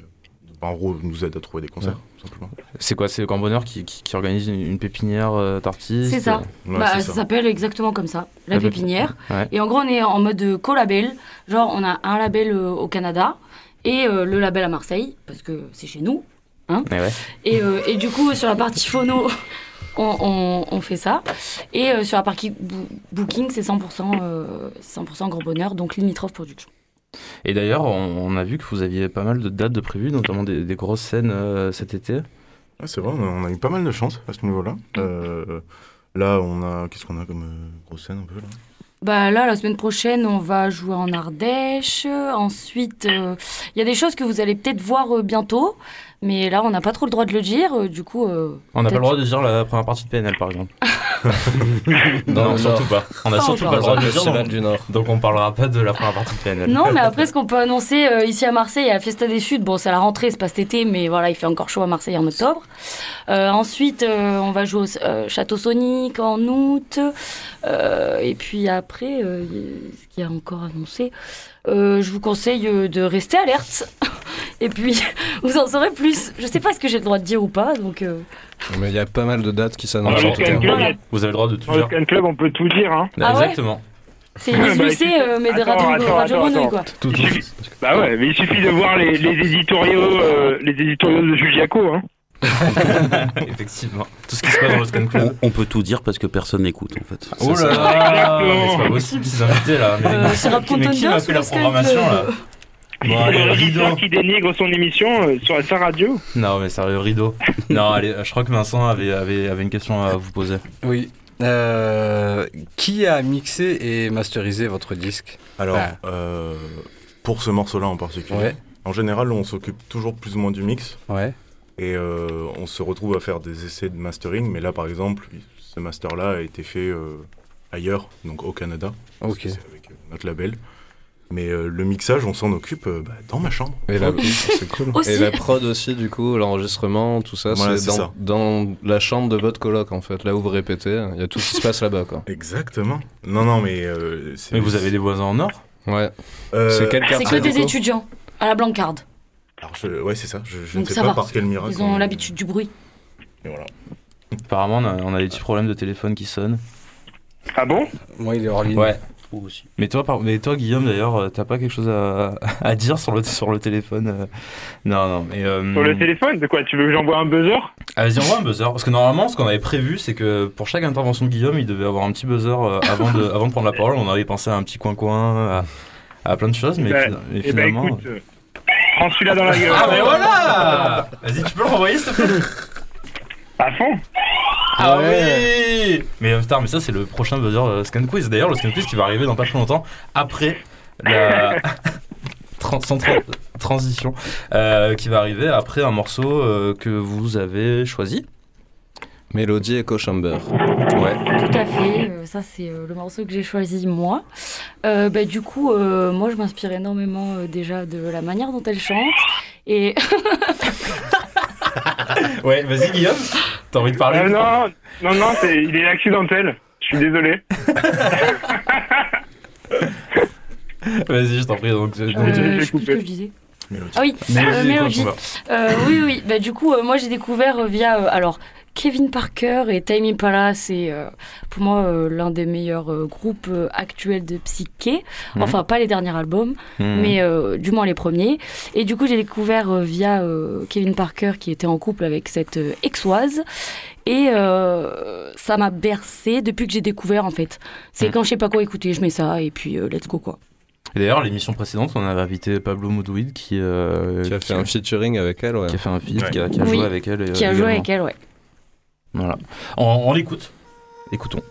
E: en gros, nous aide à trouver des concerts, tout simplement.
A: C'est quoi C'est Grand Bonheur qui, qui, qui organise une, une pépinière euh, d'artistes
I: C'est ça.
E: Ouais,
I: bah,
E: c'est
I: ça
E: ça.
I: s'appelle exactement comme ça, la
A: La pépi-
I: pépinière.
A: Ouais.
I: Et en gros, on est en mode euh, co-label. Genre, on a un label euh, au Canada et euh, le label à Marseille, parce que c'est chez nous.
A: Eh ouais.
I: Et, euh, et du coup, sur la partie phono, <laughs> on, on- on fait ça. Et euh, sur la partie boo- booking, c'est 100%, euh, 100% Grand Bonheur, donc Limitrof Production.
A: Et d'ailleurs, on, on a vu que vous aviez pas mal de dates de prévues, notamment des, des grosses scènes euh, cet été.
E: Ouais, c'est vrai, on a, on a eu pas mal de chance à ce niveau-là. Euh, là, on a. Qu'est-ce qu'on a comme euh, grosse scène un peu là?
I: Bah là, la semaine prochaine, on va jouer en Ardèche. Ensuite, euh, il y a des choses que vous allez peut-être voir euh, bientôt. Mais là, on n'a pas trop le droit de le dire. euh, du coup, euh,
A: On n'a pas le droit de dire la première partie de PNL, par exemple. <laughs> Non, surtout pas. On a
I: Pas
A: surtout pas le droit de
B: le
A: dire.
B: Du Nord.
A: donc on parlera pas de la première partie de PNL.
I: Non, mais après, ce qu'on peut annoncer euh, ici à Marseille, à la Fiesta des Suds, bon, c'est la rentrée, c'est pas cet été, mais voilà, il fait encore chaud à Marseille en octobre. Euh, ensuite, euh, on va jouer au euh, Château Sonic en août. Euh, et puis après, euh, ce qu'il y a encore annoncé, euh, je vous conseille euh, de rester alerte. <laughs> et puis, <laughs> vous en saurez plus. Je sais pas ce que j'ai le droit de dire ou pas, donc. euh,
B: Mais il y a pas mal de dates qui
C: Dans
B: s'annoncent
C: le
B: en tout cas.
C: Scan Club,
I: Voilà.
A: Vous avez le droit de tout
C: dans le
A: dire.
C: Club, on peut tout dire. Hein.
I: Ah ouais
A: Exactement.
I: c'est <laughs>
C: Bah,
I: Lucet,
C: écoute,
I: euh, mais de Radio,
C: attends,
I: Radio
C: attends,
I: Grenouille,
C: attends.
I: quoi.
A: Tout, tout.
C: Bah ouais, mais il suffit de voir les, les éditoriaux, euh, les éditoriaux de Juliaco. Hein. <laughs>
A: Effectivement. Tout ce qui se passe dans le Scan
G: On,
A: Club.
G: on peut tout dire parce que personne n'écoute en fait.
A: Oh là là C'est pas possible ces invités là. Mais,
I: Euh,
A: mais qui m'a fait la programmation là Bon, allez, rideau.
C: qui dénigre son émission euh, sur sa radio.
A: Non, mais sérieux, rideau. <laughs> non, allez, je crois que Vincent avait, avait, avait une question à vous poser.
H: Oui. Euh, qui a mixé et masterisé votre disque?
E: Alors, euh, pour ce morceau-là en particulier,
H: Ouais.
E: en général, on s'occupe toujours plus ou moins du mix.
H: Ouais.
E: Et euh, on se retrouve à faire des essais de mastering, mais là par exemple, ce master-là a été fait euh, ailleurs, donc au Canada. parce
H: Ok.
E: que C'est avec euh, notre label. Mais euh, le mixage, on s'en occupe euh, bah, dans ma chambre.
B: Et la,
E: c'est cool. <laughs>
I: Aussi.
B: et la prod aussi, du coup, l'enregistrement, tout ça,
E: Voilà,
B: c'est
E: c'est
B: dans,
E: ça.
B: dans la chambre de votre coloc en fait, là où vous répétez. Il y a tout ce qui se passe là-bas quoi.
E: Exactement. Non, non, mais. euh, c'est-
A: Mais vous avez des voisins en or?
B: Ouais.
E: Euh,
B: C'est quel
I: C'est que des étudiants à la Blancarde.
E: Alors, je- Ouais, c'est ça. Je, je ne sais pas
I: va.
E: par quel miracle.
I: Ils ont
E: on-
I: l'habitude du bruit.
E: Et voilà.
A: Apparemment, on a, on a des petits problèmes de téléphone qui sonnent.
C: Ah bon?
H: Moi, il est hors ligne.
A: Ouais.
G: Ou aussi.
A: Mais toi, par- mais toi Guillaume, d'ailleurs, euh, t'as pas quelque chose à, <laughs> à dire sur le, sur le téléphone euh Non, non, mais. euh,
C: Sur le téléphone? De quoi? Tu veux que j'envoie un buzzer?
A: Ah, vas-y, envoie un buzzer. Parce que normalement, ce qu'on avait prévu, c'est que pour chaque intervention de Guillaume, il devait avoir un petit buzzer avant, de, <laughs> avant de prendre la parole. On avait pensé à un petit coin-coin, à, à plein de choses, mais,
C: Bah,
A: fina- mais
C: Eh ben
A: finalement.
C: écoute, euh, prends celui-là dans la <laughs> gueule.
A: Ah, mais voilà Vas-y, tu peux le renvoyer, s'il te plaît
C: À fond
A: Ah oui Mais putain, mais ça, c'est le prochain buzzer euh, Scan Quiz. D'ailleurs, le Scan Quiz qui va arriver dans pas très longtemps, après la. <laughs> Tran- sans tra- transition, euh, qui va arriver après un morceau euh, que vous avez choisi.
B: Mélodie Echo Chamber.
A: Ouais.
I: Tout à fait, euh, ça c'est euh, le morceau que j'ai choisi moi. Euh, bah, du coup, euh, moi je m'inspire énormément euh, déjà de la manière dont elle chante. Et <laughs>
A: Ouais, vas-y, Guillaume. T'as envie de parler
C: Euh, non, non, non, c'est- il est accidentel. Je suis désolé. <laughs>
A: Vas-y, je t'en prie. Donc,
I: Euh, je sais plus ce que je disais. Ah oui,
A: Mélodie,
I: euh, Mélodie. Euh, oui, oui. Bah, du coup, euh, moi, j'ai découvert euh, via euh, alors Kevin Parker et Time Impala. C'est euh, pour moi euh, l'un des meilleurs euh, groupes euh, actuels de psyché.
A: Mhm.
I: Enfin, pas les derniers albums,
A: Mhm.
I: mais euh, du moins les premiers. Et du coup, j'ai découvert euh, via euh, Kevin Parker qui était en couple avec cette euh, exoise. Et euh, ça m'a bercé depuis que j'ai découvert en fait. C'est
A: Mhm.
I: quand je sais pas quoi écouter, je mets ça et puis euh, let's go quoi.
A: Et d'ailleurs, l'émission précédente, on avait invité Pablo Moudouid qui, euh,
B: Qui a fait un featuring avec elle, ouais.
A: qui a fait un feat,
E: Ouais.
A: qui a, qui a
I: Oui,
A: joué avec elle.
I: Qui a joué avec elle, ouais.
A: Voilà. On, on l'écoute. Écoutons.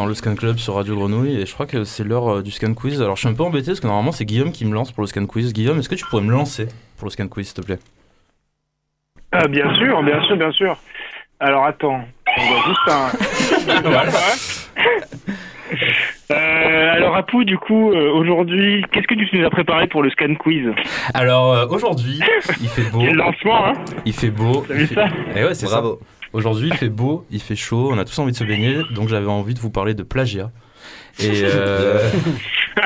A: Dans le Scan Club sur Radio Grenouille et je crois que c'est l'heure euh, du Scan Quiz. Alors je suis un peu embêté parce que normalement c'est Guillaume qui me lance pour le Scan Quiz. Guillaume, est-ce que tu pourrais me lancer pour le Scan Quiz s'il te plaît?
C: Ah, bien sûr, bien sûr, bien sûr. Alors attends, on voit juste un. <laughs>
A: Voilà.
C: Euh, alors Apou, du coup, euh, aujourd'hui, qu'est-ce que tu nous as préparé pour le scan quiz?
A: Alors euh, aujourd'hui, il fait beau.
C: Quel lancement, hein
A: Il fait beau.
C: T'as vu
A: fait-
C: ça?
A: Eh ouais, c'est ça. Aujourd'hui, il fait beau, il fait chaud, on a tous envie de se baigner, donc j'avais envie de vous parler de plagiat. Et, <laughs> euh, <laughs>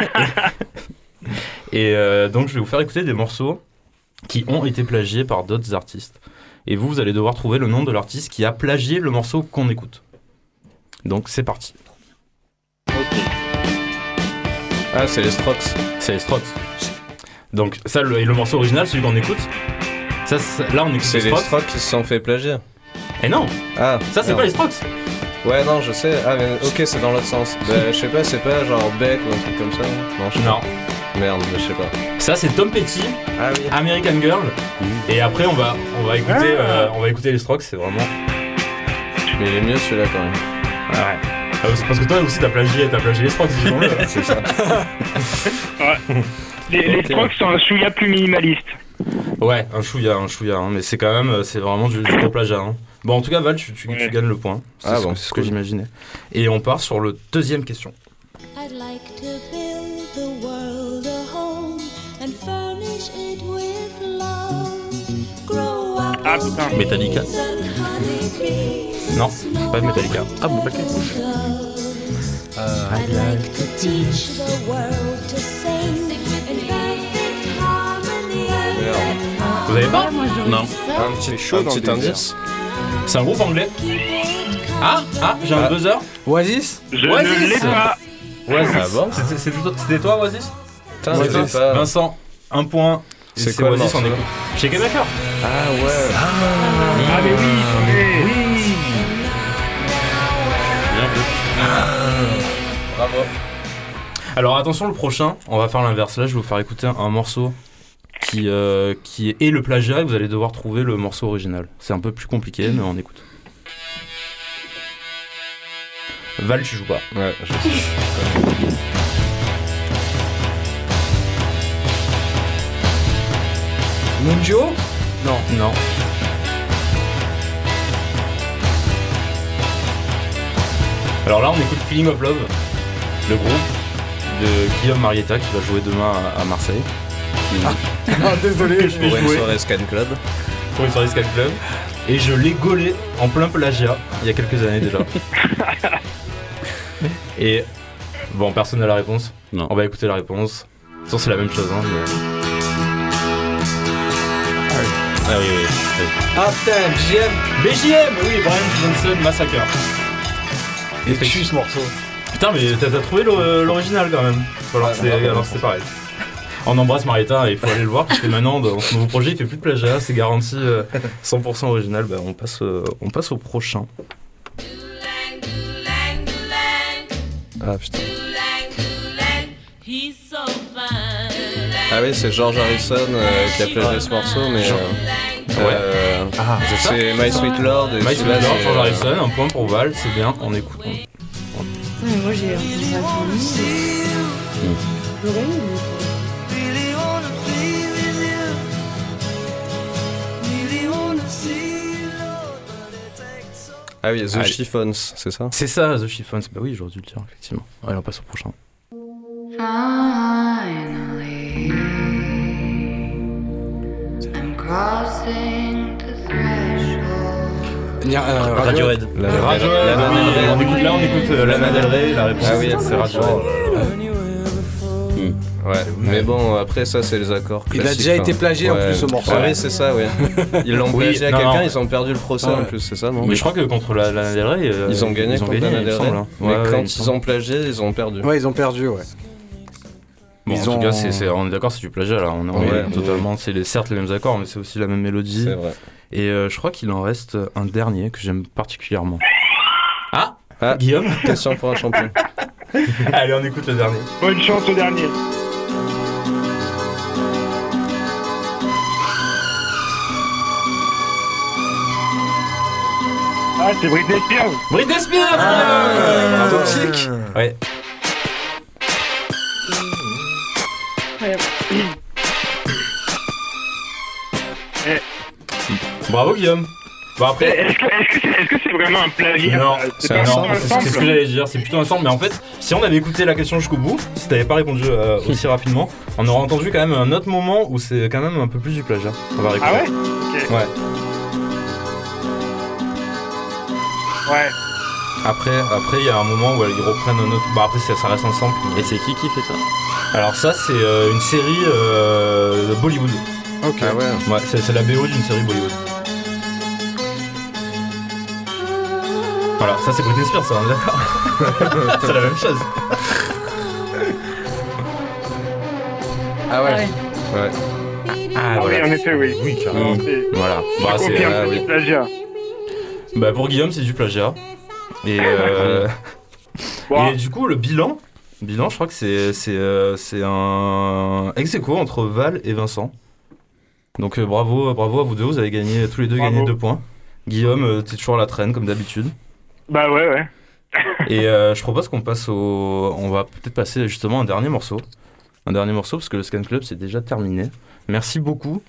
A: et euh, donc, je vais vous faire écouter des morceaux qui ont été plagiés par d'autres artistes. Et vous, vous allez devoir trouver le nom de l'artiste qui a plagié le morceau qu'on écoute. Donc, c'est parti.
B: Ah, c'est les Strokes.
A: C'est les Strokes. Donc, ça, le, et le morceau original, celui qu'on écoute, ça, là, on écoute
B: C'est
A: les
B: les
A: Strokes.
B: Strokes qui se sont fait plagier.
A: Et non,
B: Ah,
A: ça, c'est pas les Strokes.
B: Ouais, non, je sais. Ah, mais ok, c'est dans l'autre sens. Bah, je sais pas, c'est pas genre Beck ou un truc comme ça. Non, je sais
A: Non.
B: pas. Merde, je sais pas.
A: Ça, c'est Tom Petty.
B: Ah oui.
A: American Girl. Et après, on va, on va écouter, euh, on va écouter les Strokes. C'est vraiment.
B: Mais il est mieux celui-là quand même.
A: Ouais. Ah, c'est parce que toi aussi, t'as plagié, t'as plagié les Strokes, disons-le. <laughs>
B: C'est ça. <laughs>
C: Les, les
B: Ok.
C: Strokes sont un chouïa plus minimaliste.
A: ouais, un chouïa, un chouïa. hein, mais c'est quand même, euh, c'est vraiment du, du plagiat. hein. Bon, en tout cas, Val, tu, tu- tu
C: Ouais.
A: gagnes le point. C'est
B: Ah
A: ce,
B: bon,
A: que- c'est ce que
B: cool.
A: j'imaginais. Et on part sur le deuxième question.
J: I'd like to build the world a home and furnish it with love. Grow up
C: Ah putain.
A: Metallica. Non, pas Metallica. Ah bon, ok.
J: I'd like to teach the world to sing in perfect harmony.
A: Vous avez pas
I: Moi, j'aurais
A: Non.
B: Un petit, un
H: dans
B: petit
H: le
B: indice.
A: C'est un groupe anglais. Ah, ah, j'ai un
B: Ah.
A: buzzer.
H: Oasis
C: Je
A: Oasis.
C: ne l'ai pas.
A: Oasis.
B: Ah bon
A: C'était- C'était c'était toi, Oasis
B: Putain,
A: Ouais,
B: je sais
A: Vincent.
B: pas.
A: Vincent, un point. Et
B: C'est quoi le
A: Oasis en
B: morceau
A: écoute. Chez Maker.
B: Ah ouais.
C: Ah mais oui, oui.
A: Bien vu.
B: Bravo.
A: Alors attention, le prochain, on va faire l'inverse. Là, je vais vous faire écouter un morceau qui, euh, qui est le plagiat et vous allez devoir trouver le morceau original. C'est un peu plus compliqué, mais on écoute. Val, tu joues pas.
B: Ouais, je sais.
H: Munjo? Non.
A: Non. Alors là, on écoute Feeling of Love, le groupe de Guillaume Marietta qui va jouer demain à, à
H: Ah, <laughs> désolé, je
B: Pour une soirée Scan Club.
A: pour une soirée Sky Club. Et je l'ai gaulé en plein plagiat il y a quelques années déjà. <laughs> Et bon, personne n'a la réponse.
G: Non.
A: On va écouter la réponse. Façon, c'est la même chose. Hein, mais- Ah oui, oui. oui.
H: Ah putain, JM
A: BJM, oui, Brian Johnson Massacre.
H: Est fichu ce morceau.
A: Putain, mais t'as trouvé l'o- l'original quand même. Alors que c'est pareil. On embrasse Marietta et il faut aller le voir parce que maintenant dans ce nouveau projet il fait plus de plagiat, c'est garanti euh, 100% original. Bah, on, passe, euh, on passe au prochain.
B: Ah putain.
J: He's so fine.
B: Ah oui, c'est George Harrison euh, qui a plagié ce morceau, mais. euh, euh,
A: Ah,
B: c'est My Sweet Lord et
A: My Sweet Lord, George
B: euh,
A: Harrison, un point pour Val, c'est bien, on écoute. on-
I: Putain, mais moi, j'ai entendu ça
B: Ah oui, The. Chiffons, c'est ça
A: C'est ça, The Chiffons. Bah oui, j'aurais dû le dire, effectivement. Allez, on passe au prochain.
J: Finally, I'm crossing the
H: euh,
A: Radiohead.
B: La- la- la- la-
A: on écoute- Là, on écoute euh, Lana Del Rey, la réponse
B: Ah oui,
A: c'est Radiohead.
B: Ouais, mais bon, après ça, c'est les accords.
H: Il a déjà été
B: hein.
H: plagié, en plus, ce morceau.
B: Ah oui, c'est ça, oui. <laughs> Ils l'ont
A: Oui,
B: plagié à quelqu'un, ils ont perdu le procès
H: Ouais.
B: en plus, c'est ça, non
A: Mais je crois que contre la Del Rey, euh,
B: Ils ont gagné contre
A: me
B: Del Rey.
A: semble, hein.
B: Mais quand ils ont plagié, ils ont perdu.
H: Ouais, ils ont perdu, ouais.
A: Bon,
H: Ils
A: en
H: ont-
A: tout cas, c'est, c'est- on est d'accord, c'est du plagiat là. On est, on est
B: Ouais,
A: totalement. C'est certes les mêmes accords, mais c'est aussi la même mélodie.
B: C'est vrai.
A: Et euh, je crois qu'il en reste un dernier que j'aime particulièrement. Ah,
B: Ah.
A: Guillaume
B: Question pour un champion. <laughs>
A: Allez, on écoute le dernier.
C: Bonne chance au dernier. Ah, c'est Britney Spears.
A: Britney Spears
B: Ah,
A: Toxique Ouais.
C: Eh.
A: Bravo Guillaume. Bon
C: Eh,
A: après.
C: Est-ce que est-ce que c'est vraiment un plagiat?
A: Non, c'est
C: un
A: c'est- c'est ce que j'allais dire, c'est plutôt un sample, mais en fait, si on avait écouté la question jusqu'au bout, si t'avais pas répondu euh, aussi rapidement, on aurait entendu quand même un autre moment où c'est quand même un peu plus du plagiat. On va réécouter.
C: Ah ouais.
A: Ouais.
C: Ouais.
A: Après, après, il y a un moment où ils reprennent un autre. Bah après, ça, ça reste mais-
G: Et c'est qui qui fait ça?
A: Alors ça, c'est euh, une série euh, de Bollywood.
B: Ok. Ah ouais.
A: Ouais, c'est c'est la BO d'une série Bollywood. Voilà, ça c'est Britney Spears, ça, on est d'accord. <laughs> c'est la même chose.
H: Ah ouais.
B: Ouais.
A: Ah,
C: Ah oui, en effet, oui.
E: Oui, carrément.
C: C'est-
A: Voilà. Bah, c'est, ah,
C: c'est
A: oui.
C: plagiat.
A: Bah, pour Guillaume, c'est du plagiat. Et, euh, <laughs> et du coup, le bilan, bilan, je crois que c'est c'est euh, c'est un ex aequo entre Val et Vincent. Donc euh, bravo, bravo à vous deux, vous avez gagné tous les deux
C: Bravo.
A: gagné deux points. Guillaume, t'es toujours à la traîne comme d'habitude.
C: Bah ouais, ouais. <laughs>
A: Et euh, je propose qu'on passe au. On va peut-être passer justement un dernier morceau. Un dernier morceau parce que le Scan Club c'est déjà terminé. Merci beaucoup.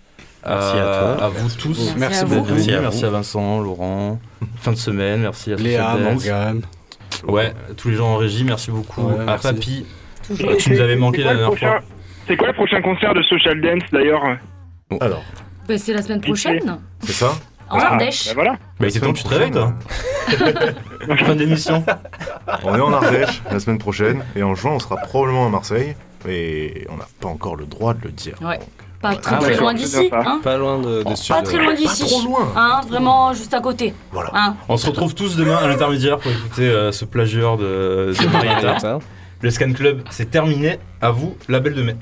G: Merci à toi.
A: À vous tous.
I: Merci
A: venus.
G: Merci à
A: Merci
G: vous.
A: à Vincent, Laurent. <laughs> Fin de semaine. Merci à
H: Léa,
A: Social Dance.
H: Morgane.
A: Ouais, tous les gens en régie, merci beaucoup.
H: Ouais,
A: à
H: merci.
A: Papy,
I: Toujours.
A: Ah, tu nous avais manqué
C: C'est
A: la
C: quoi le
A: dernière
C: prochain-
A: fois.
C: C'est quoi le prochain concert de Social Dance d'ailleurs?
E: Alors,
I: Bah, c'est la semaine prochaine,
E: c'est ça?
I: En Ardèche.
C: Bah voilà.
A: Bah, c'est temps que tu te réveilles, toi. fin d'émission.
E: On est en Ardèche la semaine prochaine et en juin on sera probablement à Marseille et on n'a pas encore le droit de le dire.
I: Ouais. Pas très
B: Ah,
I: très loin d'ici, hein
B: Pas loin de, des
I: Pas très loin d'ici.
E: trop loin.
I: Hein, vraiment juste à côté.
E: Voilà.
I: Hein.
A: On se retrouve tous demain à l'intermédiaire pour écouter euh, ce plagieur de, de <laughs> Marietta.
B: Ça.
A: Le Scan Club, c'est terminé. À vous, la belle de mai.